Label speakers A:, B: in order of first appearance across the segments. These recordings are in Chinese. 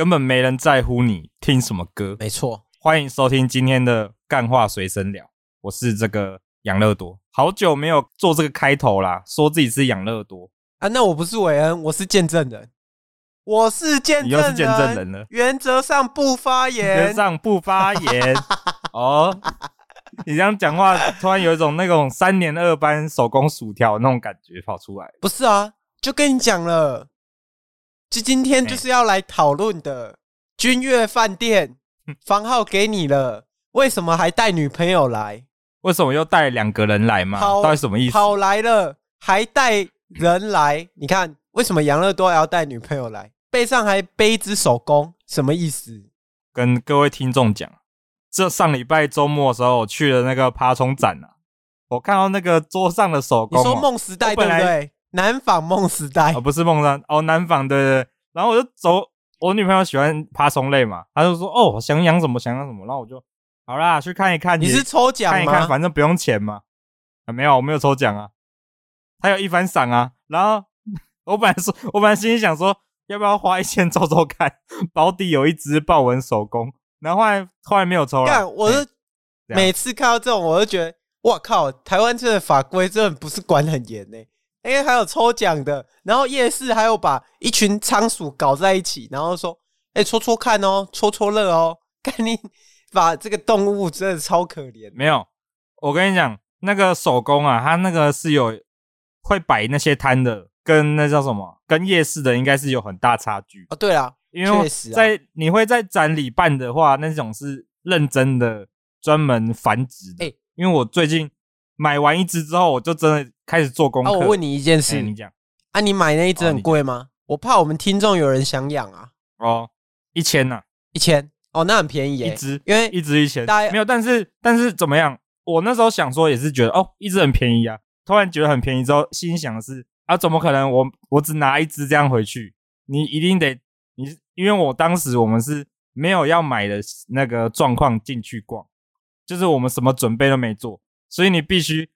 A: 根本没人在乎你听什么歌。
B: 没错，
A: 欢迎收听今天的干话随身聊，我是这个养乐多，好久没有做这个开头啦，说自己是养乐多。
B: 啊，那我不是韦恩，我是见证人，我是见证人，
A: 你又是见证人了，
B: 原则上不发言，
A: 原则上不发言，哦。你这样讲话，突然有一种那种三年二班手工薯条那种感觉跑出来。
B: 不是啊，就跟你讲了，就今天就是要来讨论的君悦饭店房号给你了，为什么还带女朋友来？
A: 为什么又带两个人来嘛？到底什么意思？
B: 跑来了还带人来？你看为什么养乐多还要带女朋友来？背上还背一只手工，什么意思？
A: 跟各位听众讲。这上礼拜周末的时候，我去了那个爬虫展啊，我看到那个桌上的手工，
B: 你说梦时代对不对？南纺梦时代，
A: 哦，不是梦山哦，南纺对对。然后我就走，我女朋友喜欢爬虫类嘛，她就说哦，想养什么想养什么，然后我就好啦，去看一看。
B: 你是抽奖吗？
A: 看一看，反正不用钱嘛。啊，没有，我没有抽奖啊。还有一番赏啊。然后 我本来说，我本来心里想说，要不要花一千抽抽看，保底有一只豹纹手工。然后后来后来没有抽了。干，
B: 我是每次看到这种，我都觉得，哇靠！台湾这个法规真的不是管很严呢。因为还有抽奖的，然后夜市还有把一群仓鼠搞在一起，然后说，哎，戳戳看哦，戳戳乐哦。看你把这个动物真的超可怜。
A: 没有，我跟你讲，那个手工啊，它那个是有会摆那些摊的，跟那叫什么，跟夜市的应该是有很大差距
B: 哦，对啊。
A: 因为在、啊、你会在展里办的话，那种是认真的、专门繁殖的。欸、因为我最近买完一只之后，我就真的开始做功课。
B: 啊，我问你一件事，欸、你讲啊，你买那一只很贵吗？我怕我们听众有人想养啊。
A: 哦，一千呐，一
B: 千哦，那很便宜耶，
A: 一只，
B: 因为
A: 一只一千，没有，但是但是怎么样？我那时候想说也是觉得哦，一只很便宜啊。突然觉得很便宜之后，心想的是啊，怎么可能我？我我只拿一只这样回去，你一定得。你因为我当时我们是没有要买的那个状况进去逛，就是我们什么准备都没做，所以你必须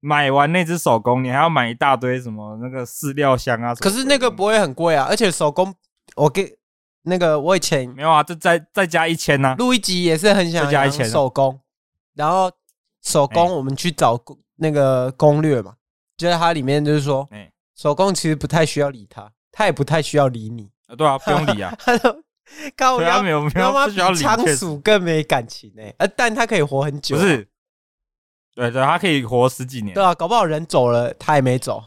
A: 买完那只手工，你还要买一大堆什么那个饲料箱啊。
B: 可是那个不会很贵啊，而且手工我给那个我以前
A: 没有啊，就再再加一千呐。
B: 录一集也是很想加一千手工，然后手工我们去找那个攻略嘛，就在它里面就是说，手工其实不太需要理它，它也不太需要理你
A: 啊。对啊，不用理啊。
B: 他说：“高我
A: 没有没有，不需要理。
B: 仓鼠更没感情哎，呃，但它可以活很久。
A: 不是，对对，它可以活十几年。
B: 对啊，搞不好人走了，它也没走。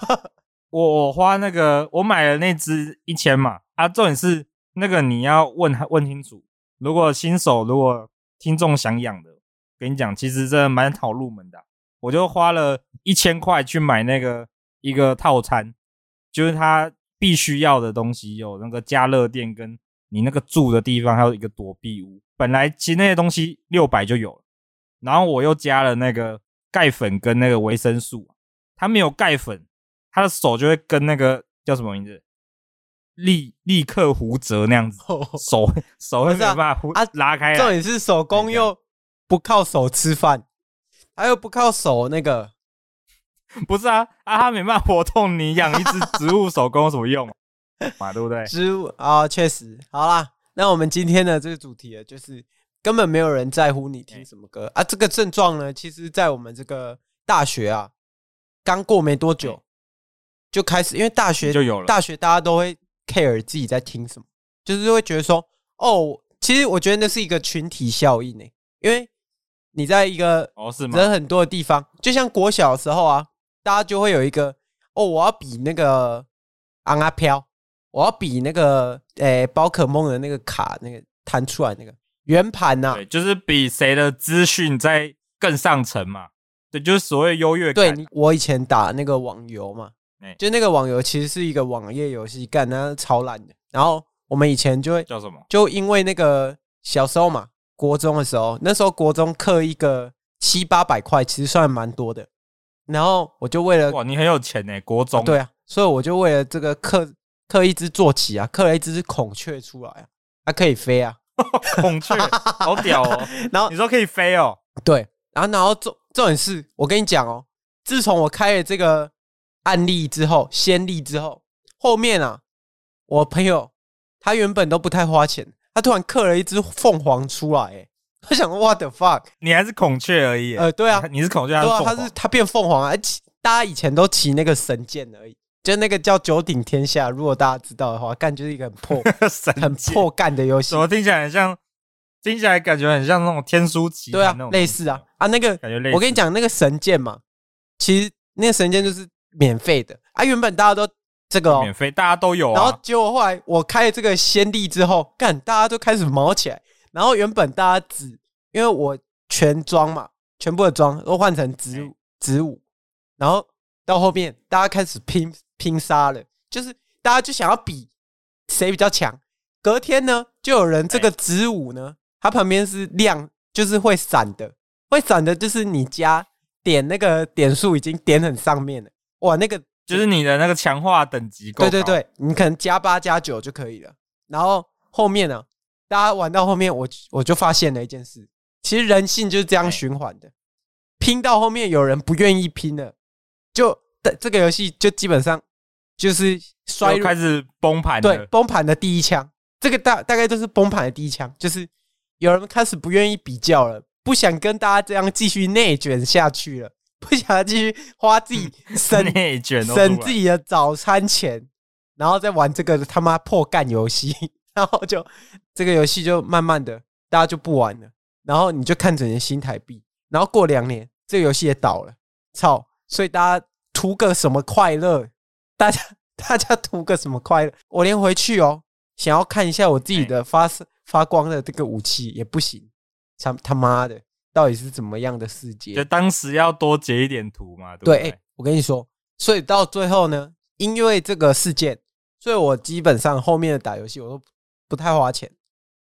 A: 我我花那个，我买了那只一千嘛。啊，重点是那个你要问他问清楚。如果新手，如果听众想养的，跟你讲，其实真的蛮好入门的。我就花了一千块去买那个一个套餐，就是它。”必须要的东西有那个加热垫，跟你那个住的地方，还有一个躲避屋。本来其实那些东西六百就有了，然后我又加了那个钙粉跟那个维生素。他没有钙粉，他的手就会跟那个叫什么名字，立立刻胡折那样子，手手会没办法胡啊拉开。
B: 重点是手工又不靠手吃饭，他又不靠手那个。
A: 不是啊，啊，他没办法活动，你养一只 植物手工有什么用嘛？对不对？
B: 植物啊，确实。好啦，那我们今天的这个主题啊，就是根本没有人在乎你听什么歌啊。这个症状呢，其实，在我们这个大学啊，刚过没多久就开始，因为大学就有了。大学大家都会 care 自己在听什么，就是会觉得说，哦，其实我觉得那是一个群体效应呢，因为你在一个人很多的地方，就像国小的时候啊。大家就会有一个哦，我要比那个昂阿飘，我要比那个诶宝可梦的那个卡，那个弹出来那个圆盘呐，
A: 对，就是比谁的资讯在更上层嘛，对，就是所谓优越
B: 感。对，我以前打那个网游嘛，就那个网游其实是一个网页游戏，干那超烂的。然后我们以前就会
A: 叫什么？
B: 就因为那个小时候嘛，国中的时候，那时候国中氪一个七八百块，其实算蛮多的。然后我就为了
A: 哇，你很有钱呢，国中、啊、
B: 对啊，所以我就为了这个刻刻一只坐骑啊，刻了一只孔雀出来啊，它可以飞啊，
A: 孔雀 好屌哦。然后你说可以飞哦，
B: 对，然后然后重重点是我跟你讲哦，自从我开了这个案例之后，先例之后，后面啊，我朋友他原本都不太花钱，他突然刻了一只凤凰出来，哎，他想说 What the fuck？
A: 你还是孔雀而已。
B: 呃，对啊，
A: 你是孔雀，他是凤凰，
B: 他是他变凤凰啊！大家以前都骑那个神剑而已，就那个叫九鼎天下。如果大家知道的话，干就是一个很破、很破干的游戏。
A: 怎么听起来很像？听起来感觉很像那种天书奇
B: 对啊，类似啊啊那个感觉类似。我跟你讲，那个神剑嘛，其实那个神剑就是免费的啊。原本大家都这个、哦、
A: 免费，大家都有、啊。
B: 然后结果后来我开了这个先例之后，干大家都开始毛起来。然后原本大家只因为我全装嘛，全部的装都换成子午子午，然后到后面大家开始拼拼杀了，就是大家就想要比谁比较强。隔天呢，就有人这个子午呢。它旁边是亮，就是会闪的，会闪的，就是你加点那个点数已经点很上面了，哇，那个
A: 就是你的那个强化等级。
B: 对对对，你可能加八加九就可以了。然后后面呢，大家玩到后面，我我就发现了一件事，其实人性就是这样循环的，拼到后面有人不愿意拼了，就这个游戏就基本上就是衰
A: 开始崩盘，
B: 对，崩盘的第一枪，这个大大概就是崩盘的第一枪，就是。有人开始不愿意比较了，不想跟大家这样继续内卷下去了，不想继续花自己 省
A: 内卷
B: 省自己的早餐钱，然后再玩这个他妈破干游戏，然后就这个游戏就慢慢的大家就不玩了，然后你就看整的新台币，然后过两年这个游戏也倒了，操！所以大家图个什么快乐？大家 大家图个什么快乐？我连回去哦，想要看一下我自己的发射。发光的这个武器也不行，他他妈的，到底是怎么样的世界？
A: 就当时要多截一点图嘛，对不对？
B: 对，欸，我跟你说，所以到最后呢，因为这个事件，所以我基本上后面的打游戏我都不太花钱，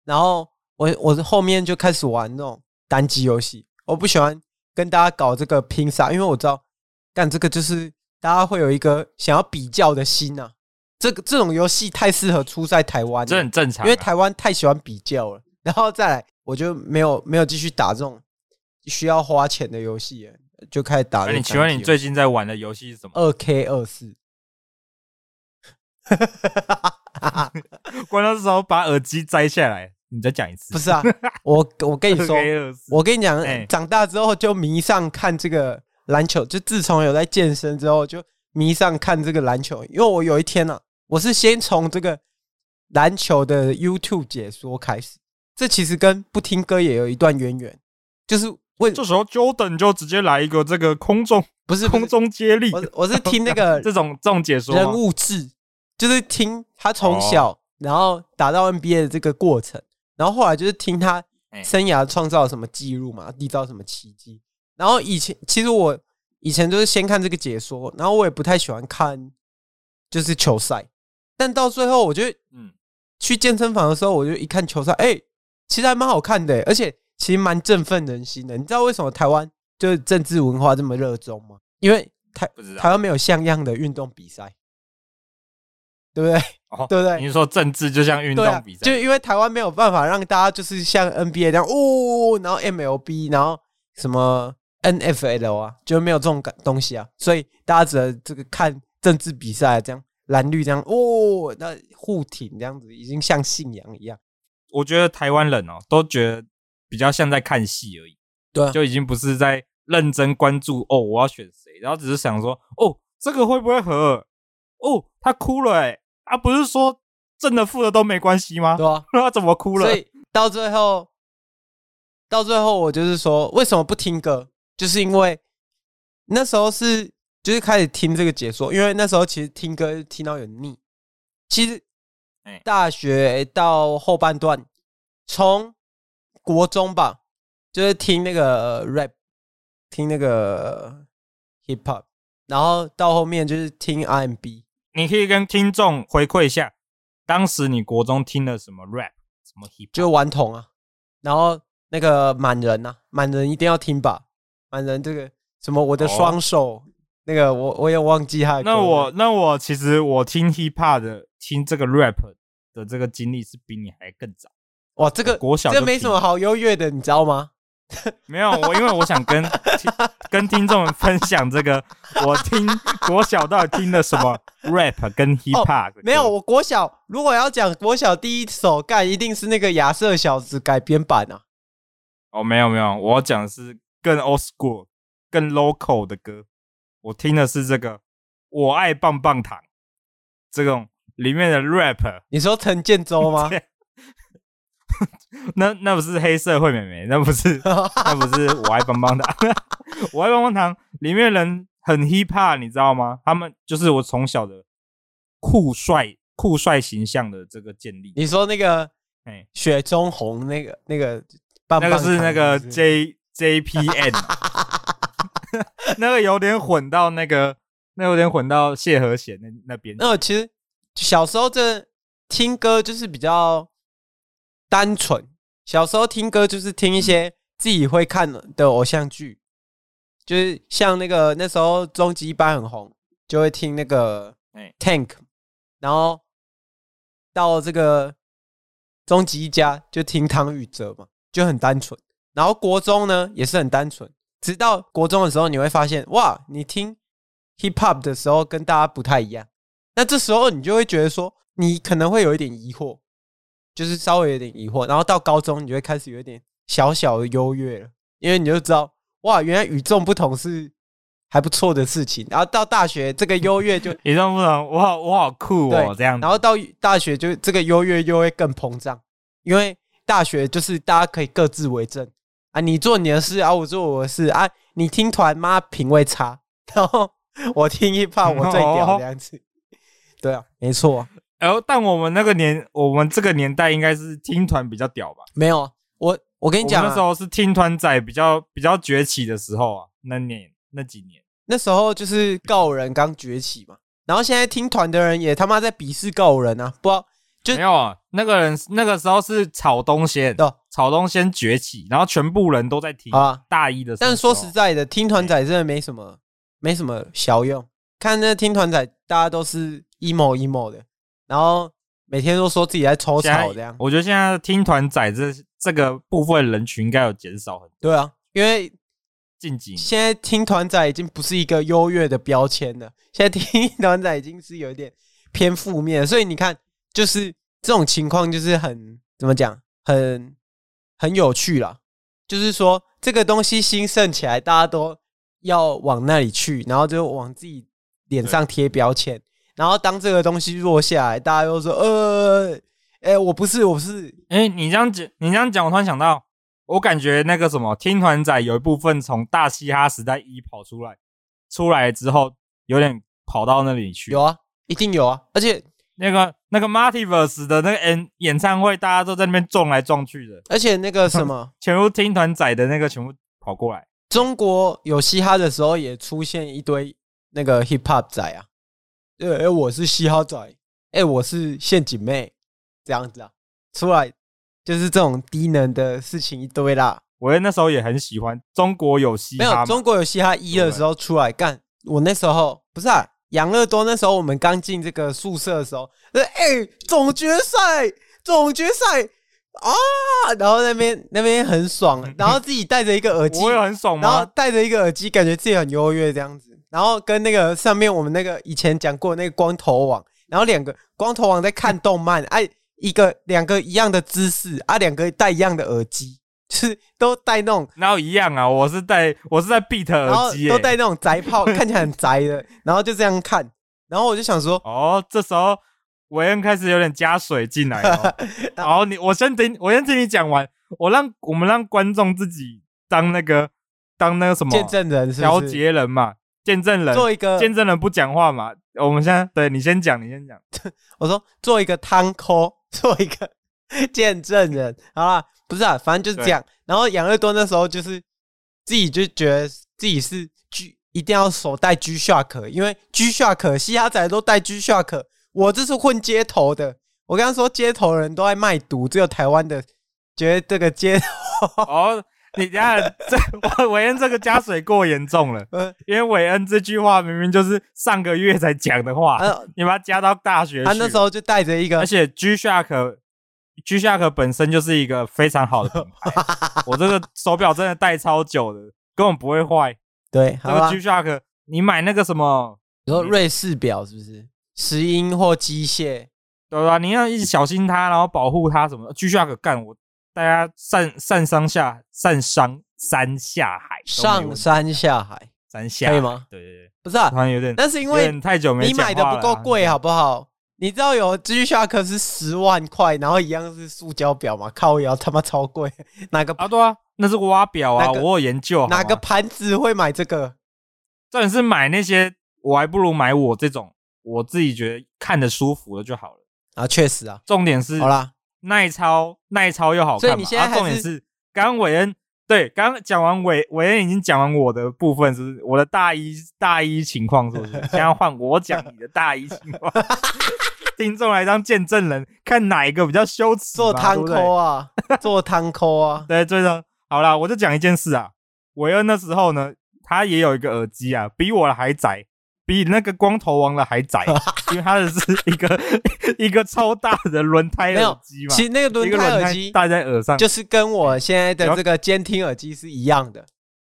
B: 然后我我后面就开始玩那种单机游戏，我不喜欢跟大家搞这个拼杀，因为我知道干这个就是大家会有一个想要比较的心呐。这个这种游戏太适合出在台湾，
A: 这很正常，
B: 因为台湾太喜欢比较了。然后再来，我就没有没有继续打这种需要花钱的游戏，就开始打。那
A: 你请问你最近在玩的游戏是什么？
B: 二 K 二四。
A: 关键时候把耳机摘下来，你再讲一次。
B: 不是啊，我我跟你说，我跟你讲，长大之后就迷上看这个篮球，就自从有在健身之后就迷上看这个篮球，因为我有一天呢、啊。我是先从这个篮球的 YouTube 解说开始，这其实跟不听歌也有一段渊源。就是问
A: 这时候 Jordan 就直接来一个这个空中
B: 不是
A: 空中接力，
B: 我我是听那个
A: 这种这种解说
B: 人物志，就是听他从小然后打到 NBA 的这个过程，然后后来就是听他生涯创造什么记录嘛，缔造什么奇迹。然后以前其实我以前就是先看这个解说，然后我也不太喜欢看就是球赛。但到最后，我觉得，嗯，去健身房的时候，我就一看球赛，哎，其实还蛮好看的，而且其实蛮振奋人心的。你知道为什么台湾就是政治文化这么热衷吗？因为台台湾没有像样的运动比赛，对不对？
A: 哦，
B: 对不对？
A: 你说政治就像运动比赛，
B: 就因为台湾没有办法让大家就是像 NBA 这样，哦，然后 MLB，然后什么 NFL 啊，就没有这种感东西啊，所以大家只能这个看政治比赛这样。蓝绿这样哦，那互挺这样子已经像信仰一样。
A: 我觉得台湾人哦，都觉得比较像在看戏而已，
B: 对，
A: 就已经不是在认真关注哦，我要选谁，然后只是想说哦，这个会不会和？哦，他哭了哎，啊，不是说正的负的都没关系吗？
B: 对啊，
A: 他怎么哭了？
B: 所以到最后，到最后我就是说，为什么不听歌？就是因为那时候是。就是开始听这个解说，因为那时候其实听歌听到有腻。其实，大学到后半段，从国中吧，就是听那个 rap，听那个 hip hop，然后到后面就是听 R&B。
A: 你可以跟听众回馈一下，当时你国中听了什么 rap，什么 hip，
B: 就顽童啊，然后那个满人呐，满人一定要听吧，满人这个什么我的双手。那个我我也忘记他。
A: 那我那我其实我听 hip hop 的听这个 rap 的这个经历是比你还更早。
B: 哇，这个
A: 国小
B: 这没什么好优越的，你知道吗？
A: 没有我，因为我想跟听跟听众们分享这个，我听国小到底听了什么 rap 跟 hip hop？、哦、
B: 没有，我国小如果要讲国小第一首干，一定是那个亚瑟小子改编版啊。
A: 哦，没有没有，我讲的是更 old school、更 local 的歌。我听的是这个，我爱棒棒糖这种里面的 rap。
B: 你说陈建州吗？
A: 那那不是黑社会美眉，那不是 那不是我爱棒棒糖，我爱棒棒糖里面人很 hip hop，你知道吗？他们就是我从小的酷帅酷帅形象的这个建立。
B: 你说那个哎，雪中红那个那个棒
A: 那个是那个 J J P N，那个有点混到那个，那个、有点混到谢和弦那那边。
B: 那其实小时候这听歌就是比较。单纯，小时候听歌就是听一些自己会看的偶像剧，就是像那个那时候终极一班很红，就会听那个 Tank，然后到这个终极一家就听汤禹哲嘛，就很单纯。然后国中呢也是很单纯，直到国中的时候你会发现，哇，你听 Hip Hop 的时候跟大家不太一样，那这时候你就会觉得说，你可能会有一点疑惑。就是稍微有点疑惑，然后到高中你就会开始有点小小的优越了，因为你就知道哇，原来与众不同是还不错的事情。然后到大学这个优越就
A: 与众不同，我好我好酷哦，这样。
B: 然后到大学就这个优越又会更膨胀，因为大学就是大家可以各自为政啊，你做你的事啊，我做我的事啊，你听团妈品味差，然后我听 hiphop 我最屌这样子，对啊，没错。
A: 然后，但我们那个年，我们这个年代应该是听团比较屌吧？
B: 没有，我我跟你讲，
A: 那时候是听团仔比较比较崛起的时候啊，那年那几年，
B: 那时候就是告人刚崛起嘛。然后现在听团的人也他妈在鄙视告人啊，不知道就
A: 没有啊。那个人那个时候是草东先，草东先崛起，然后全部人都在听啊。大一的时候，
B: 但是说实在的，听团仔真的没什么没什么小用。看那听团仔，大家都是 emo emo 的。然后每天都说自己在抽草，这样。
A: 我觉得现在听团仔这这个部分人群应该有减少很多。
B: 对啊，因为
A: 近几年
B: 现在听团仔已经不是一个优越的标签了，现在听 团仔已经是有一点偏负面。所以你看，就是这种情况，就是很怎么讲，很很有趣啦。就是说，这个东西兴盛起来，大家都要往那里去，然后就往自己脸上贴标签。然后当这个东西落下来，大家又说：“呃，哎，我不是，我不是。”
A: 哎，你这样讲，你这样讲，我突然想到，我感觉那个什么听团仔有一部分从大嘻哈时代一跑出来，出来之后有点跑到那里去。
B: 有啊，一定有啊，而且
A: 那个那个 Multiverse 的那个演演唱会，大家都在那边撞来撞去的，
B: 而且那个什么，
A: 全部听团仔的那个全部跑过来。
B: 中国有嘻哈的时候，也出现一堆那个 Hip Hop 仔啊。对，哎、欸，我是嘻哈仔，哎、欸，我是陷阱妹，这样子啊，出来就是这种低能的事情一堆啦。
A: 我那时候也很喜欢中国有嘻哈，
B: 没有中国有嘻哈一的时候出来干。我那时候不是啊，养乐多那时候我们刚进这个宿舍的时候，哎、欸，总决赛，总决赛啊，然后那边那边很爽，然后自己戴着一个耳机，
A: 我也很爽吗？
B: 然后戴着一个耳机，感觉自己很优越这样子。然后跟那个上面我们那个以前讲过那个光头王，然后两个光头王在看动漫，哎，一个两个一样的姿势啊，两个戴一样的耳机，就是都戴那种，
A: 然后一样啊，我是戴我是在 Beat 耳机，
B: 都戴那种宅炮，看起来很宅的，然后就这样看，然后我就想说，
A: 哦，这时候韦恩开始有点加水进来了，然后你我先听我先听你讲完，我让我们让观众自己当那个当那个什么
B: 见证人，
A: 调节人嘛。见证人做一个见证人不讲话嘛？我们现在对你先讲，你先讲。
B: 我说做一个汤扣，做一个见证人，好啦，不是啊，反正就是这样。然后养乐多那时候就是自己就觉得自己是 G，一定要手带 G Shock，因为 G Shock 嘻哈仔都带 G Shock，我这是混街头的。我刚刚说街头人都爱卖毒，只有台湾的觉得这个街头
A: 哦。你等下，这韦恩这个加水过严重了，因为韦恩这句话明明就是上个月才讲的话，你把它加到大学。
B: 他那时候就带着一个，
A: 而且 G Shock G-Shock 本身就是一个非常好的品牌，我这个手表真的戴超久的，根本不会坏。
B: 对，
A: 这个 G-Shock 你买那个什么，
B: 你说瑞士表是不是？石英或机械，
A: 对吧？你要一直小心它，然后保护它什么？G-Shock 干我，大家上上山下上山山下海，
B: 上山下海，
A: 山下
B: 可以吗？
A: 对对对，
B: 不是啊，
A: 好像有点，
B: 那是因为
A: 太久没
B: 你买的不够贵，好不好？你知道有 G-Shock 是十万块，然后一样是塑胶表嘛？靠腰他妈超贵，哪个
A: 啊？对啊，那是挖表啊，我有研究。
B: 哪个盘子会买这个？
A: 重点是买那些，我还不如买我这种，我自己觉得看得舒服的就好了
B: 啊。确实啊，
A: 重点是
B: 好啦，
A: 耐操耐操又好看。
B: 所以你现在
A: 重点是刚刚韦恩对，刚刚讲完韦韦恩已经讲完我的部分，是不是？我的大一大一情况是不是？现在换我讲你的大一情况。听众来当见证人，看哪一个比较羞耻？
B: 做汤抠啊，做汤抠啊。
A: 对，最终好啦，我就讲一件事啊。韦恩那时候呢，他也有一个耳机啊，比我的还窄，比那个光头王的还窄，因为它的是一个 一个超大的轮胎耳机嘛。
B: 其实那个轮胎耳机
A: 戴在耳上，
B: 就是跟我现在的这个监听耳机是一样的，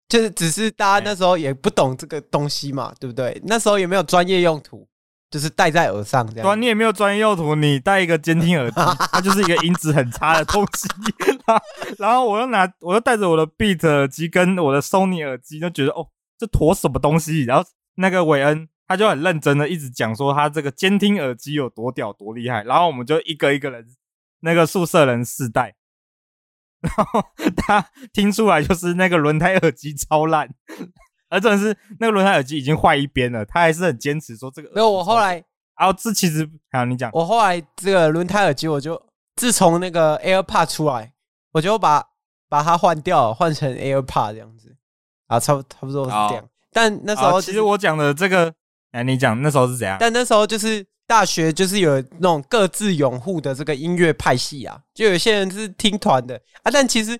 B: 就是只是大家那时候也不懂这个东西嘛，对不对？那时候也没有专业用途。就是戴在耳上这样，对，
A: 你也没有专业用途，你戴一个监听耳机，它就是一个音质很差的东西。然后我又拿，我又带着我的 Beat 耳机跟我的 Sony 耳机，就觉得哦，这坨什么东西？然后那个韦恩他就很认真的一直讲说他这个监听耳机有多屌多厉害。然后我们就一个一个人，那个宿舍人试戴，然后他听出来就是那个轮胎耳机超烂。而真的是那个轮胎耳机已经坏一边了，他还是很坚持说这个。
B: 没有，我后来，
A: 啊，这其实好，你讲。
B: 我后来这个轮胎耳机，我就自从那个 AirPod 出来，我就把把它换掉，换成 AirPod 这样子。啊，差不差不多是这样。哦、但那时候、就是、
A: 其实我讲的这个，哎，你讲那时候是怎样？
B: 但那时候就是大学，就是有那种各自拥护的这个音乐派系啊，就有些人是听团的啊，但其实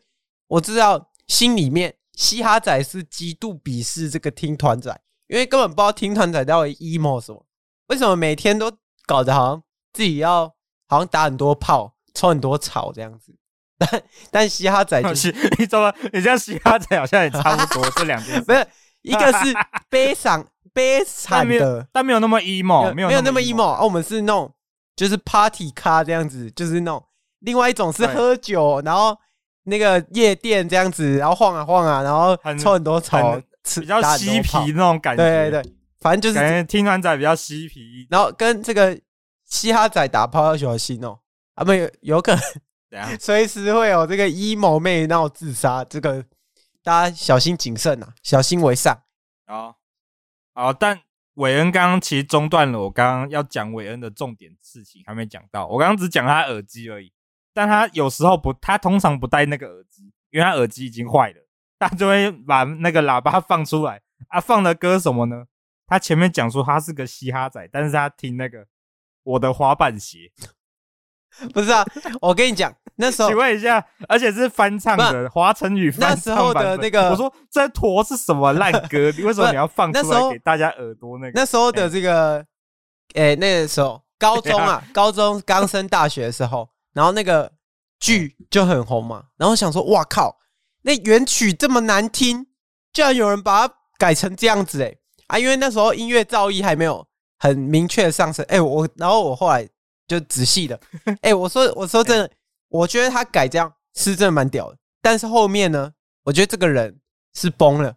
B: 我知道心里面。嘻哈仔是极度鄙视这个听团仔，因为根本不知道听团仔到底 emo 什么。为什么每天都搞得好像自己要好像打很多炮、抽很多草这样子？但但嘻哈仔就是
A: 你怎么你像嘻哈仔好像也差不多这两件事，
B: 不是一个是悲伤悲惨的，
A: 但没有那么 emo，没有
B: 没有那么 emo 啊。我们是那种就是 party 咖这样子，就是那种另外一种是喝酒，然后。那个夜店这样子，然后晃啊晃啊，然后抽很多草，
A: 比较嬉皮那种感觉。
B: 对对对，反正就是
A: 感觉听团仔比较嬉皮，
B: 然后跟这个嘻哈仔打炮要小心哦，啊，没有有可能，随时会有这个 emo 妹闹自杀，这个大家小心谨慎啊，小心为上。
A: 好，好，但韦恩刚刚其实中断了，我刚刚要讲韦恩的重点事情还没讲到，我刚刚只讲他耳机而已。但他有时候不，他通常不戴那个耳机，因为他耳机已经坏了。他就会把那个喇叭放出来啊，放的歌什么呢？他前面讲说他是个嘻哈仔，但是他听那个我的滑板鞋，
B: 不是啊？我跟你讲，那时候
A: 请问一下，而且是翻唱的华晨宇翻唱。那时候的那个，我说这坨是什么烂歌？你为什么你要放出来给大家耳朵？那个
B: 那时候的这个，哎、欸欸，那个时候高中啊，高中刚升大学的时候。然后那个剧就很红嘛，然后想说，哇靠，那原曲这么难听，居然有人把它改成这样子诶啊！因为那时候音乐造诣还没有很明确的上升，哎，我然后我后来就仔细的，哎，我说我说真的，我觉得他改这样是真的蛮屌的，但是后面呢，我觉得这个人是崩了，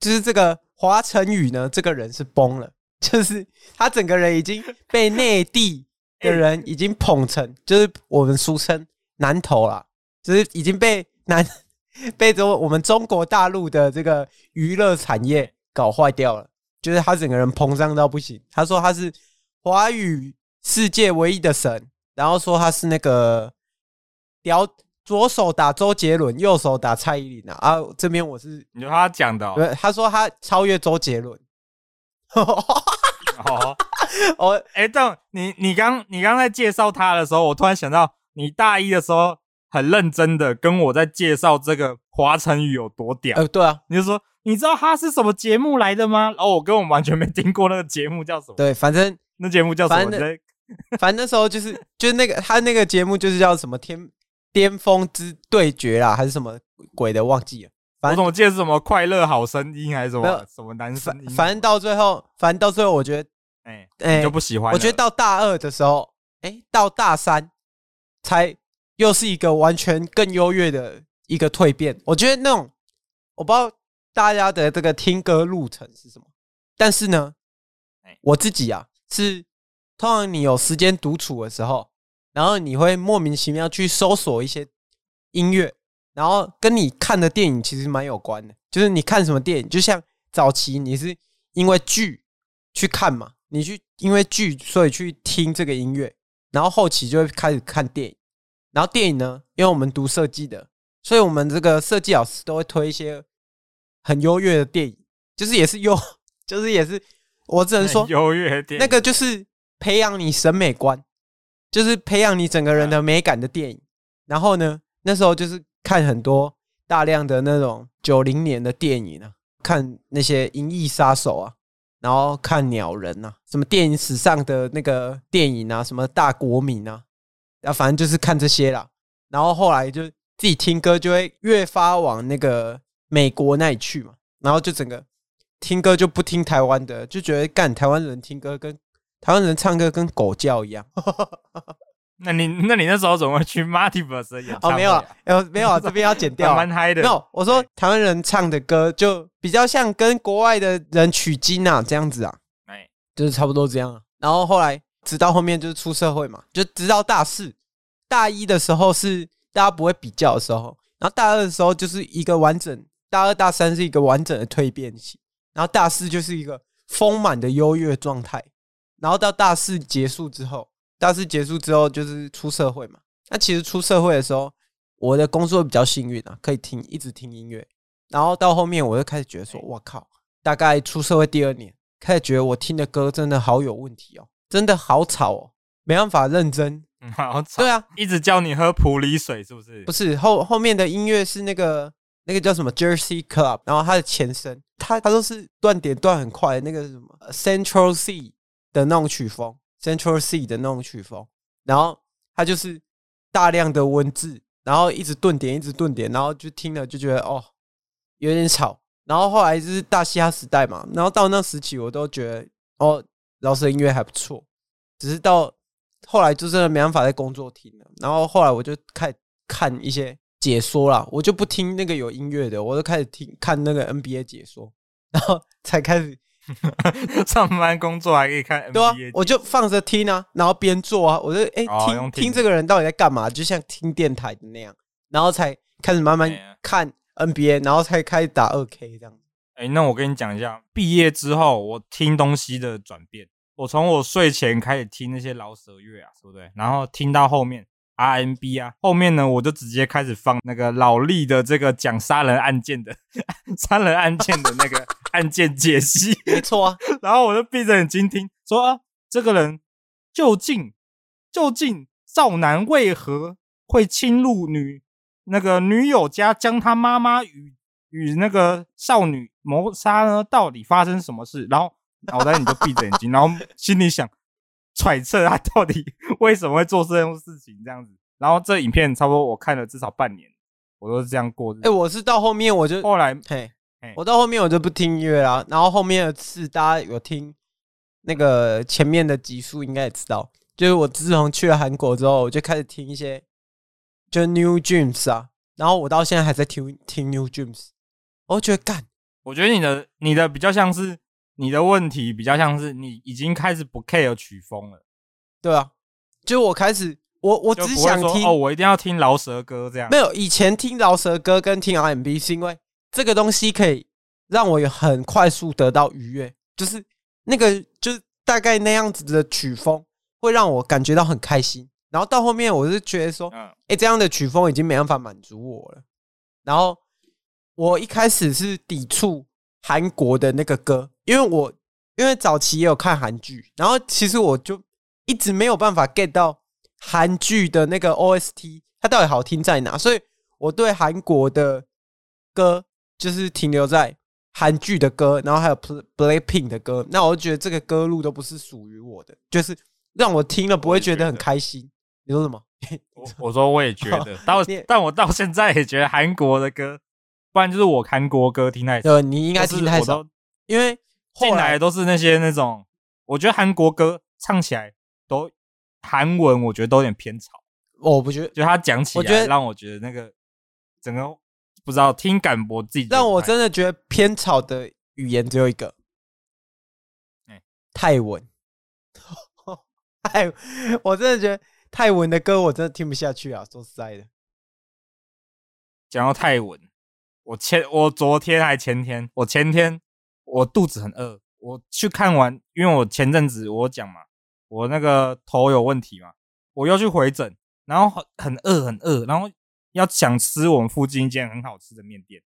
B: 就是这个华晨宇呢，这个人是崩了，就是他整个人已经被内地。的人已经捧成，就是我们俗称南投啦，就是已经被南 被着我们中国大陆的这个娱乐产业搞坏掉了，就是他整个人膨胀到不行。他说他是华语世界唯一的神，然后说他是那个屌，左手打周杰伦，右手打蔡依林啊。啊，这边我是
A: 你说他讲的、哦，
B: 对，他说他超越周杰伦。
A: 哦，我 哎、欸，但你你刚你刚在介绍他的时候，我突然想到，你大一的时候很认真的跟我在介绍这个华晨宇有多屌。
B: 呃，对啊，
A: 你就说你知道他是什么节目来的吗？哦，我根本完全没听过那个节目叫什么。
B: 对，反正
A: 那节目叫什么？
B: 反正那时候就是就是那个他那个节目就是叫什么天巅峰之对决啦，还是什么鬼的忘记了。反正
A: 我怎么记得是什么快乐好声音还是什
B: 么
A: 什么男生音？
B: 反正到最后，反正到最后，我觉得，
A: 哎
B: 哎
A: 欸，就不喜欢。
B: 我觉得到大二的时候，哎、欸，到大三才又是一个完全更优越的一个蜕变。我觉得那种我不知道大家的这个听歌路程是什么，但是呢，我自己啊是通常你有时间独处的时候，然后你会莫名其妙去搜索一些音乐。然后跟你看的电影其实蛮有关的，就是你看什么电影，就像早期你是因为剧去看嘛，你去因为剧所以去听这个音乐，然后后期就会开始看电影，然后电影呢，因为我们读设计的，所以我们这个设计老师都会推一些很优越的电影，就是也是优，就是也是我只能说
A: 优越的电影，
B: 那个就是培养你审美观，就是培养你整个人的美感的电影。然后呢，那时候就是。看很多大量的那种九零年的电影啊，看那些《银翼杀手》啊，然后看《鸟人》啊，什么电影史上的那个电影啊，什么大国民啊，啊，反正就是看这些啦。然后后来就自己听歌，就会越发往那个美国那里去嘛。然后就整个听歌就不听台湾的，就觉得干台湾人听歌跟台湾人唱歌跟狗叫一样。
A: 那你那你那时候怎么会去 Multiverse 的演唱会？
B: 哦，没有啊，呃，没有啊，这边要剪掉，
A: 蛮嗨的。
B: 没有，我说台湾人唱的歌就比较像跟国外的人取经啊，这样子啊，哎，就是差不多这样。然后后来直到后面就是出社会嘛，就直到大四、大一的时候是大家不会比较的时候，然后大二的时候就是一个完整，大二大三是一个完整的蜕变期，然后大四就是一个丰满的优越状态，然后到大四结束之后。大四结束之后就是出社会嘛。那其实出社会的时候，我的工作比较幸运啊，可以听一直听音乐。然后到后面我就开始觉得说，我靠，大概出社会第二年，开始觉得我听的歌真的好有问题哦，真的好吵哦，没办法认真。
A: 好吵。
B: 对啊，
A: 一直叫你喝普洱水是不是？
B: 不是，后后面的音乐是那个那个叫什么 Jersey Club，然后它的前身，它它都是断点断很快的那个什么 Central C 的那种曲风。Central C 的那种曲风，然后它就是大量的文字，然后一直顿点，一直顿点，然后就听了就觉得哦有点吵。然后后来就是大嘻哈时代嘛，然后到那时期我都觉得哦饶舌音乐还不错，只是到后来就真的没办法在工作听了。然后后来我就开始看一些解说啦，我就不听那个有音乐的，我就开始听看那个 NBA 解说，然后才开始。
A: 上班工作还可以看 NBA，
B: 对啊，我就放着听啊，然后边做啊，我就哎、欸哦、听听这个人到底在干嘛，就像听电台的那样，然后才开始慢慢看 NBA，然后才开始打二 K 这样。
A: 哎、欸，那我跟你讲一下，毕业之后我听东西的转变，我从我睡前开始听那些饶舌乐啊，对不对？然后听到后面。RNB 啊，后面呢，我就直接开始放那个老力的这个讲杀人案件的 杀人案件的那个 案件解析，
B: 没错啊。
A: 然后我就闭着眼睛听，说啊，这个人究竟究竟少男为何会侵入女那个女友家，将他妈妈与与那个少女谋杀呢？到底发生什么事？然后脑袋你就闭着眼睛，然后心里想。揣测他到底 为什么会做这种事情，这样子。然后这影片差不多我看了至少半年，我都是这样过的。
B: 哎，我是到后面我就
A: 后来
B: 嘿，我到后面我就不听音乐啦。然后后面的次大家有听那个前面的集数，应该也知道，就是我自从去了韩国之后，我就开始听一些，就 New Dreams 啊。然后我到现在还在听听 New Dreams，我觉得干，
A: 我觉得你的你的比较像是。你的问题比较像是你已经开始不 care 曲风了，
B: 对啊，就我开始，我我只想听
A: 哦，我一定要听饶舌歌这样。
B: 没有，以前听饶舌歌跟听 RMB 是因为这个东西可以让我有很快速得到愉悦，就是那个就是大概那样子的曲风会让我感觉到很开心。然后到后面我是觉得说，哎，这样的曲风已经没办法满足我了。然后我一开始是抵触韩国的那个歌。因为我因为早期也有看韩剧，然后其实我就一直没有办法 get 到韩剧的那个 OST 它到底好听在哪，所以我对韩国的歌就是停留在韩剧的歌，然后还有 Blackpink 的歌，那我就觉得这个歌路都不是属于我的，就是让我听了不会觉得很开心。你说什么？
A: 我我说我也觉得，但我但我到现在也觉得韩国的歌，不然就是我韩国歌听太少。
B: 对，你应该听太少，因为
A: 进来都是那些那种，我觉得韩国歌唱起来都韩文，我觉得都有点偏吵。
B: 我不觉得，
A: 就他讲起来让我觉得那个整个不知道听感我自己，
B: 让我真的觉得偏吵的语言只有一个，泰文。泰，我真的觉得。泰文的歌我真的听不下去啊！说实在的，
A: 讲到泰文，我前我昨天还前天，我前天我肚子很饿，我去看完，因为我前阵子我讲嘛，我那个头有问题嘛，我又去回诊，然后很很饿很饿，然后要想吃我们附近一间很好吃的面店，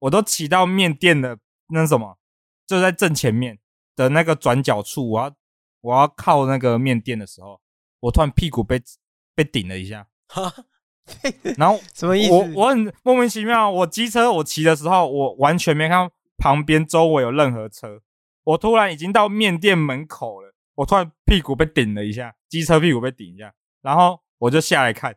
A: 我都骑到面店的那什么，就在正前面的那个转角处，我要我要靠那个面店的时候。我突然屁股被被顶了一下，然后
B: 什么意思？
A: 我我很莫名其妙。我机车我骑的时候，我完全没看到旁边周围有任何车。我突然已经到面店门口了，我突然屁股被顶了一下，机车屁股被顶一下，然后我就下来看，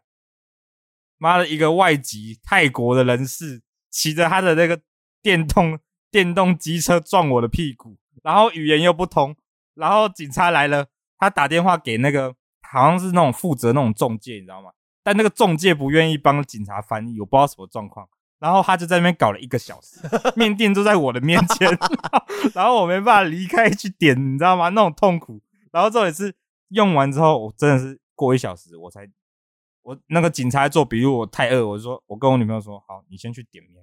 A: 妈的，一个外籍泰国的人士骑着他的那个电动电动机车撞我的屁股，然后语言又不通，然后警察来了，他打电话给那个。好像是那种负责那种中介，你知道吗？但那个中介不愿意帮警察翻译，我不知道什么状况。然后他就在那边搞了一个小时，面店就在我的面前，然后我没办法离开去点，你知道吗？那种痛苦。然后这也是用完之后，我真的是过一小时我才，我那个警察做笔录，我太饿，我就说，我跟我女朋友说，好，你先去点面，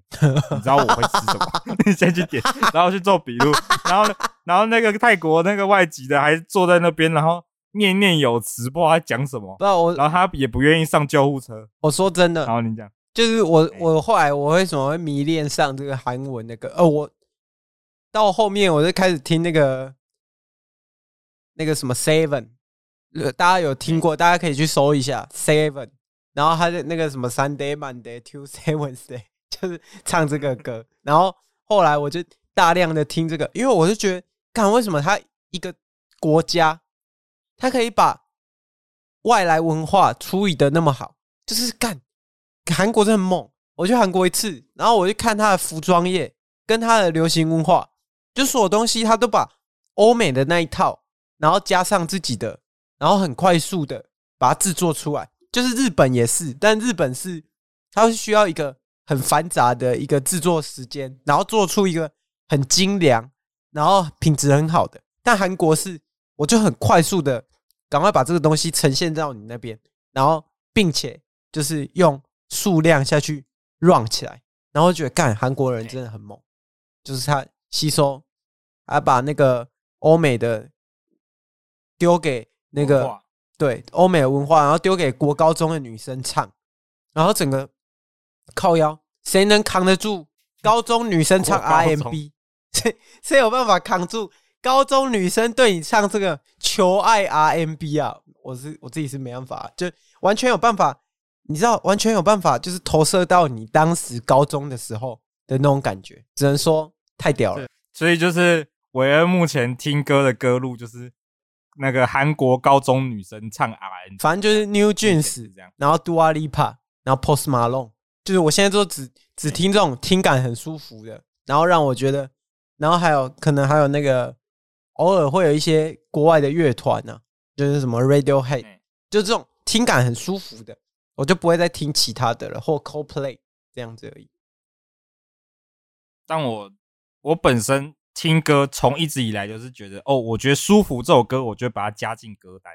A: 你知道我会吃什么，你先去点，然后去做笔录。然后，然后那个泰国那个外籍的还坐在那边，然后。念念有词，不知道他讲什么。不我，然后他也不愿意上救护车。
B: 我说真的，
A: 然后你讲，
B: 就是我，我后来我为什么会迷恋上这个韩文的歌？呃，我到后面我就开始听那个那个什么 Seven，大家有听过？大家可以去搜一下 Seven。然后他的那个什么 Sunday Monday Tuesday Wednesday，就是唱这个歌。然后后来我就大量的听这个，因为我就觉得，看为什么他一个国家。他可以把外来文化处理的那么好，就是干韩国真的很猛。我去韩国一次，然后我就看他的服装业跟他的流行文化，就所有东西他都把欧美的那一套，然后加上自己的，然后很快速的把它制作出来。就是日本也是，但日本是它是需要一个很繁杂的一个制作时间，然后做出一个很精良，然后品质很好的。但韩国是，我就很快速的。赶快把这个东西呈现到你那边，然后并且就是用数量下去 run 起来，然后觉得干韩国人真的很猛，就是他吸收，还把那个欧美的丢给那个对欧美的文化，然后丢给国高中的女生唱，然后整个靠腰，谁能扛得住高中女生唱 RMB？谁谁有办法扛住？高中女生对你唱这个求爱 RMB 啊，我是我自己是没办法，就完全有办法，你知道，完全有办法，就是投射到你当时高中的时候的那种感觉，只能说太屌了。
A: 所以就是韦恩目前听歌的歌路就是那个韩国高中女生唱 RMB，
B: 反正就是 New Jeans 这样，然后 Dua Lipa，然后 Post Malone，就是我现在都只只听这种听感很舒服的，然后让我觉得，然后还有可能还有那个。偶尔会有一些国外的乐团呢，就是什么 Radiohead，就这种听感很舒服的，我就不会再听其他的了，或 Coldplay 这样子而已。
A: 但我我本身听歌从一直以来就是觉得，哦，我觉得舒服这首歌，我就会把它加进歌单。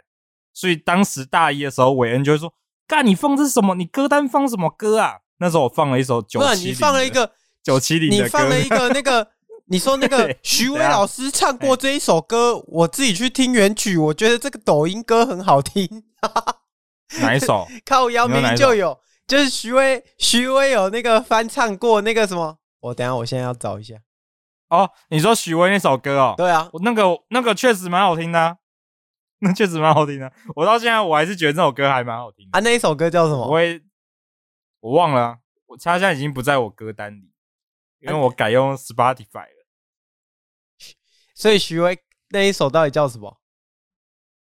A: 所以当时大一的时候，韦恩就会说：“干，你放这是什么？你歌单放什么歌啊？”那时候我放了一首九七零，
B: 你放了一个
A: 九七零，
B: 你放了一个那个。你说那个徐伟老师唱过这一首歌，我自己去听原曲，我觉得这个抖音歌很好听。
A: 哪一首？
B: 靠姚明就有，就是徐威徐威有那个翻唱过那个什么？我等下我现在要找一下。
A: 哦，你说许巍那首歌哦？
B: 对啊，
A: 我那个那个确实蛮好听的啊，那确实蛮好听的。我到现在我还是觉得这首歌还蛮好听的
B: 啊。那一首歌叫什么？
A: 我也我忘了啊，我他现在已经不在我歌单里，因为我改用 Spotify 了。
B: 所以徐威那一首到底叫什么？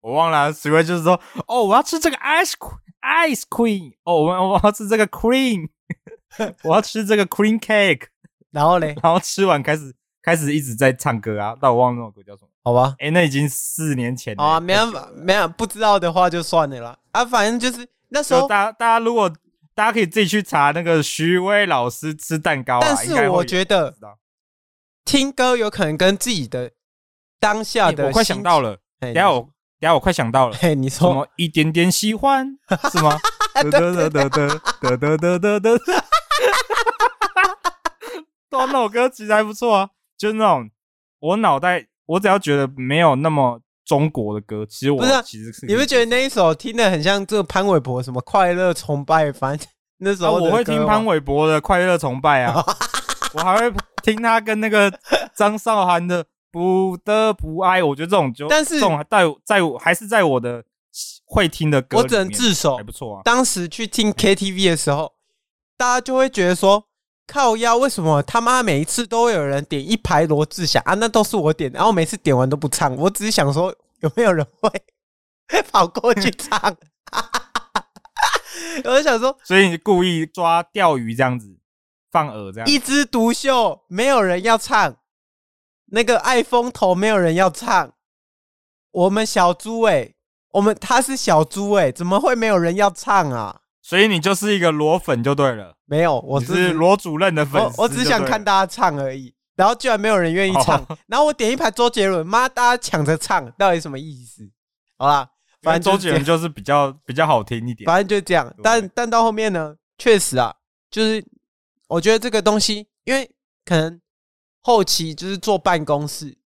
A: 我忘了，Sway 就是说，哦，我要吃这个 ice cream ice cream，哦，我我要吃这个 cream，我要吃这个 cream cake，
B: 然后嘞，
A: 然后吃完开始开始一直在唱歌啊，但我忘了那首歌叫什么，
B: 好吧，
A: 哎，那已经四年前了，
B: 啊，没办法，没办法，不知道的话就算了啦，啊，反正就是那时候，
A: 大家大家如果大家可以自己去查那个徐薇老师吃蛋糕，
B: 但是我觉得听歌有可能跟自己的当下的，
A: 我快想到了，等下我。等下，我快想到了，
B: 嘿，你说
A: 什么一点点喜欢 是吗？得得得得得得得得得，哈哈哈哈哈！那首歌其实还不错啊，就是那种我脑袋，我只要觉得没有那么中国的歌，其实我其实是。
B: 你不觉得那一首听的很像这个潘玮柏什么快乐崇拜？反正 那时候
A: 我会听潘玮柏的快乐崇拜啊，我还会听他跟那个张韶涵的。不得不爱，我觉得这种就，
B: 但是
A: 这种在在还是在我的会听的歌，
B: 我只能自首，
A: 还不错啊。
B: 当时去听 KTV 的时候，大家就会觉得说，靠腰，为什么他妈每一次都会有人点一排罗志祥啊？那都是我点的，然后每次点完都不唱。我只是想说，有没有人会 跑过去 唱？我就想说，
A: 所以你故意抓钓鱼这样子放饵这样，
B: 一枝独秀，没有人要唱。那个爱风头没有人要唱，我们小猪哎、欸，我们他是小猪哎、欸，怎么会没有人要唱啊？
A: 所以你就是一个罗粉就对了。
B: 没有，我是
A: 罗主任的粉丝。
B: 我只想看大家唱而已，然后居然没有人愿意唱，然后我点一排周杰伦，妈，大家抢着唱，到底什么意思？好啦，反正
A: 周杰伦就是比较比较好听一点，
B: 反正就这样。但但到后面呢，确实啊，就是我觉得这个东西，因为可能。后期就是坐办公室，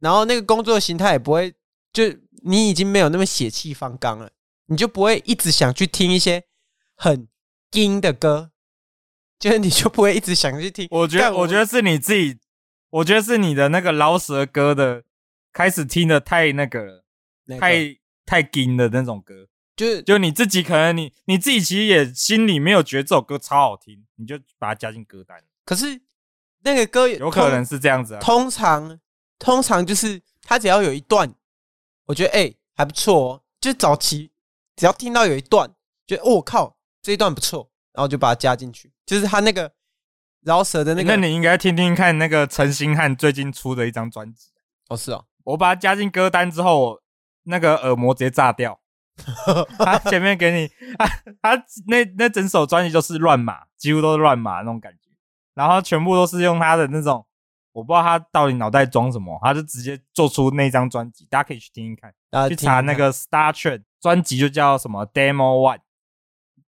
B: 然后那个工作形态也不会，就你已经没有那么血气方刚了，你就不会一直想去听一些很硬的歌，就是你就不会一直想去听。
A: 我觉得，我，我觉得是你自己，我觉得是你的那个饶舌歌的开始听的太那个了，那个、太太硬的那种歌，就是就你自己可能你你自己其实也心里没有觉得这首歌超好听，你就把它加进歌单。
B: 可是。那个歌
A: 有可能是这样子啊，
B: 通常通常就是他只要有一段，我觉得哎、欸、还不错哦，就早期只要听到有一段，觉得我、哦、靠这一段不错，然后就把它加进去，就是他那个饶舌的那个。
A: 那你应该听听看那个陈星汉最近出的一张专辑
B: 哦，是哦，
A: 我把它加进歌单之后，那个耳膜直接炸掉，他前面给你他他那那整首专辑就是乱码，几乎都是乱码那种感觉。然后全部都是用他的那种，我不知道他到底脑袋装什么，他就直接做出那张专辑，大家可以去听听看，去查那个 Star Trek 专辑就叫什么 Demo One，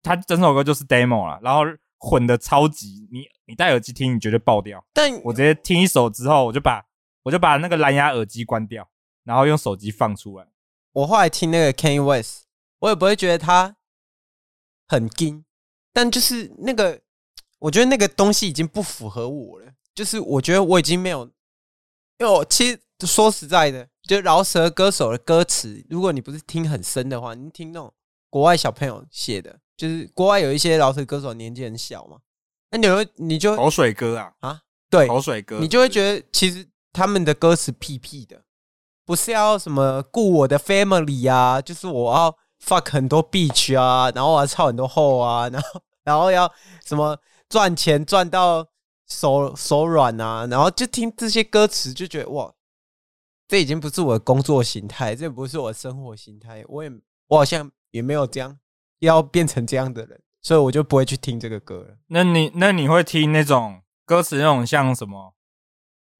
A: 他整首歌就是 Demo 了，然后混的超级，你你戴耳机听你绝对爆掉，但我直接听一首之后，我就把我就把那个蓝牙耳机关掉，然后用手机放出来。
B: 我后来听那个 Kanye West，我也不会觉得他很惊，但就是那个。我觉得那个东西已经不符合我了，就是我觉得我已经没有，因为我其实说实在的，就饶舌歌手的歌词，如果你不是听很深的话，你听那种国外小朋友写的，就是国外有一些饶舌歌手年纪很小嘛，那你会你就
A: 口水歌啊
B: 啊，对，
A: 口水歌，
B: 你就会觉得其实他们的歌词屁屁的，不是要什么顾我的 family 啊，就是我要 fuck 很多 bitch 啊，然后我要操很多后啊，然后然后要什么。赚钱赚到手手软啊，然后就听这些歌词，就觉得哇，这已经不是我的工作形态，这不是我的生活形态。我也我好像也没有这样要变成这样的人，所以我就不会去听这个歌了。
A: 那你那你会听那种歌词，那种像什么？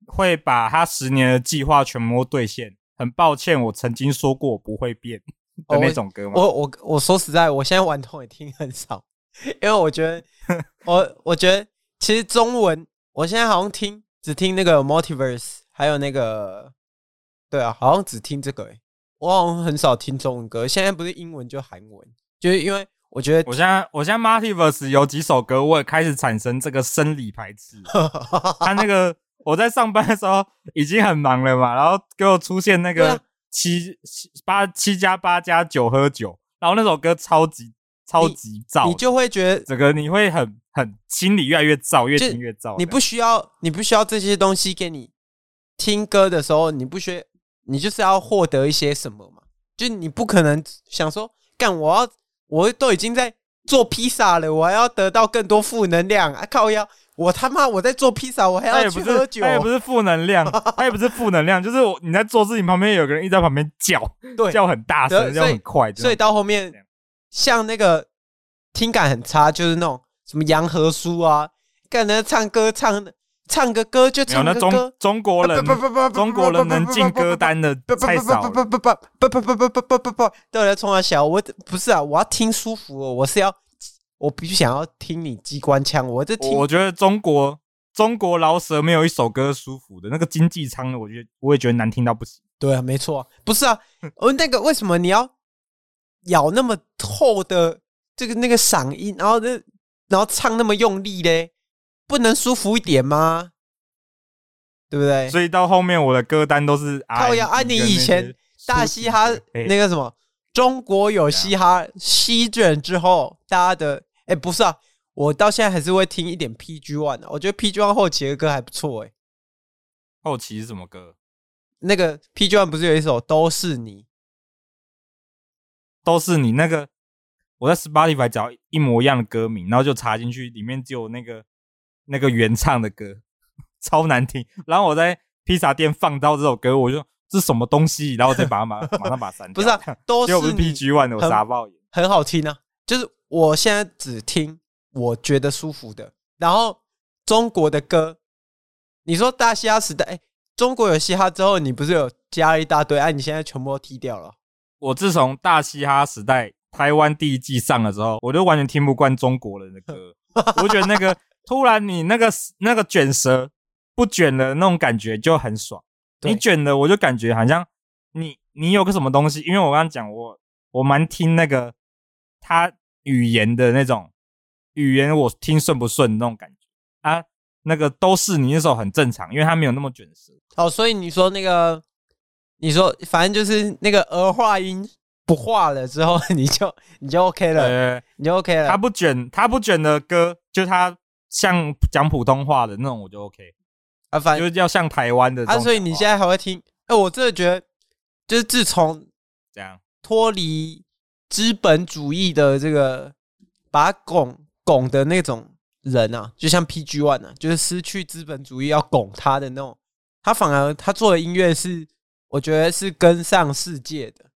A: 会把他十年的计划全部兑现？很抱歉，我曾经说过我不会变的那种歌吗？
B: 我我我，我说实在，我现在玩童也听很少。因为我觉得，我我觉得其实中文，我现在好像听只听那个 Multiverse，还有那个，对啊，好像只听这个诶，我好像很少听中文歌。现在不是英文就韩文，就是因为我觉得，
A: 我现在我现在 Multiverse 有几首歌，我也开始产生这个生理排斥。他那个我在上班的时候已经很忙了嘛，然后给我出现那个七七八七加八加九喝酒，然后那首歌超级。超级燥，
B: 你就会觉得
A: 整个你会很很心里越来越燥，越听越燥。
B: 你不需要，你不需要这些东西给你听歌的时候，你不需要，你就是要获得一些什么嘛？就你不可能想说，干我要我都已经在做披萨了，我还要得到更多负能量啊！靠腰，我他妈我在做披萨，我还要去喝酒，
A: 他也不是负能量，他也不是负能量，就是你在做事情，旁边有个人一直在旁边叫，对，叫很大声，叫很快，
B: 所以到后面像那个听感很差，就是那种什么洋和苏啊，干那唱歌唱。唱个歌就唱个歌，
A: 中中国人不不不中国人能进歌单的太少。不不不不不不不不不不不不，
B: 都在冲他笑。我不是啊，我要听舒服哦。我是要，我必须想要听你机关枪。我这听，
A: 我觉得中国中国老舌没有一首歌舒服的。那个经济舱的，我觉得我也觉得难听到不行。
B: 对啊，没错，不是啊。我那个为什么你要咬那么厚的这个那个嗓音，然后这然后唱那么用力嘞？不能舒服一点吗？对不对？
A: 所以到后面我的歌单都是
B: 靠呀！啊，你以前大嘻哈那个什么，中国有嘻哈席卷之后，大家的哎，不是啊，我到现在还是会听一点 PG One 的。我觉得 PG One 后期的歌还不错哎。
A: 后期是什么歌？
B: 那个 PG One 不是有一首都是你，
A: 都是你那个？我在 Spotify 找一模一样的歌名，然后就插进去，里面只有那个。那个原唱的歌 超难听，然后我在披萨店放到这首歌，我就说这是什么东西，然后我再把它马马上把它删掉。
B: 不是啊，都是
A: PG One 的，我傻爆眼，
B: 很好听啊。就是我现在只听我觉得舒服的，然后中国的歌，你说大嘻哈时代，哎，中国有嘻哈之后，你不是有加一大堆？哎，你现在全部都踢掉了。
A: 我自从大嘻哈时代台湾第一季上了之后，我就完全听不惯中国人的歌，我觉得那个。突然，你那个那个卷舌不卷的那种感觉就很爽。你卷的，我就感觉好像你你有个什么东西。因为我刚刚讲，我我蛮听那个他语言的那种语言，我听顺不顺那种感觉啊。那个都是你那时候很正常，因为他没有那么卷舌。
B: 哦，所以你说那个，你说反正就是那个儿化音不化了之后，你就你就 OK 了，呃、你就 OK 了。
A: 他不卷，他不卷的歌，就他。像讲普通话的那种我就 OK 啊，反正就是要像台湾的啊，
B: 所以你现在还会听？哎，我真的觉得，就是自从
A: 这样
B: 脱离资本主义的这个把拱拱的那种人啊，就像 PG One 啊，就是失去资本主义要拱他的那种，他反而他做的音乐是，我觉得是跟上世界的，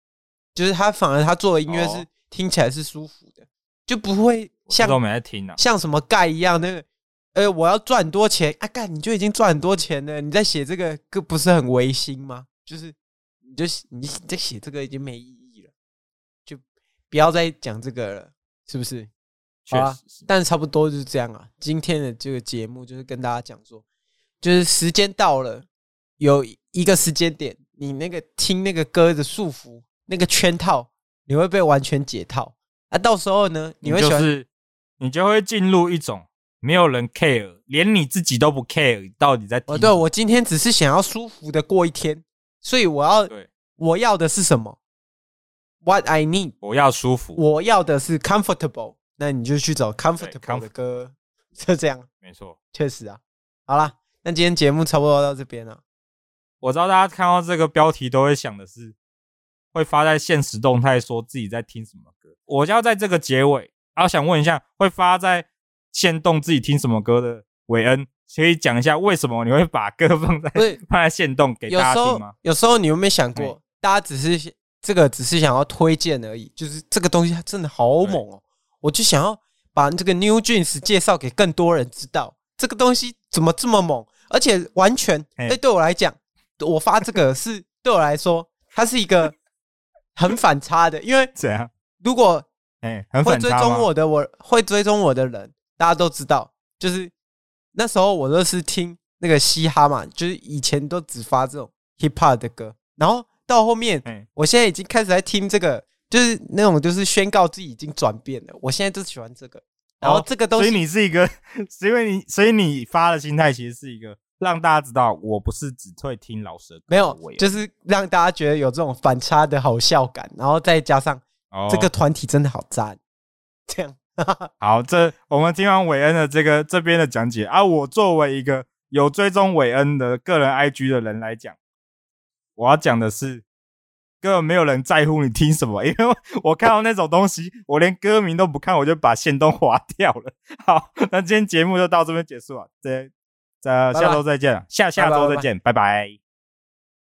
B: 就是他反而他做的音乐是听起来是舒服的，就不会。像
A: 都没在听啊，
B: 像什么盖一样，那个，呃，我要赚很多钱啊，盖你就已经赚很多钱了，你在写这个歌不是很违心吗？就是，你就你在写这个已经没意义了，就不要再讲这个了，是不是？
A: 确实是，
B: 但是差不多就是这样啊。今天的这个节目就是跟大家讲说，就是时间到了，有一个时间点，你那个听那个歌的束缚，那个圈套，你会被完全解套啊。到时候呢，你会喜欢。
A: 你就会进入一种没有人 care，连你自己都不 care，到底在听？
B: 哦，对，我今天只是想要舒服的过一天，所以我要，对，我要的是什么？What I need，
A: 我要舒服，
B: 我要的是 comfortable，那你就去找 comfortable 的歌，就这样，
A: 没错，
B: 确实啊。好啦，那今天节目差不多到这边了。
A: 我知道大家看到这个标题都会想的是，会发在现实动态说自己在听什么歌。我就要在这个结尾。然后想问一下，会发在现动自己听什么歌的韦恩，可以讲一下为什么你会把歌放在放在现动给大家听吗？
B: 有时候你有没有想过，大家只是这个只是想要推荐而已，就是这个东西它真的好猛哦！我就想要把这个 New Jeans 介绍给更多人知道，这个东西怎么这么猛，而且完全哎，对我来讲，我发这个是对我来说，它是一个很反差的，因为
A: 怎样？
B: 如果
A: 哎，
B: 会追踪我的，我会追踪我的人，大家都知道，就是那时候我都是听那个嘻哈嘛，就是以前都只发这种 hip hop 的歌，然后到后面，我现在已经开始在听这个，就是那种就是宣告自己已经转变了，我现在就喜欢这个，然后这个东西，
A: 所以你是一个，是因为你，所以你发的心态其实是一个让大家知道，我不是只会听老师的歌，
B: 没有，就是让大家觉得有这种反差的好笑感，然后再加上这个团体真的好赞，这样。
A: 好，这我们听完韦恩的这个这边的讲解啊，我作为一个有追踪韦恩的个人 IG 的人来讲，我要讲的是，根本没有人在乎你听什么，因为我看到那种东西，我连歌名都不看，我就把线都划掉了。好，那今天节目就到这边结束了，再。咱下周再见下下周再见拜拜。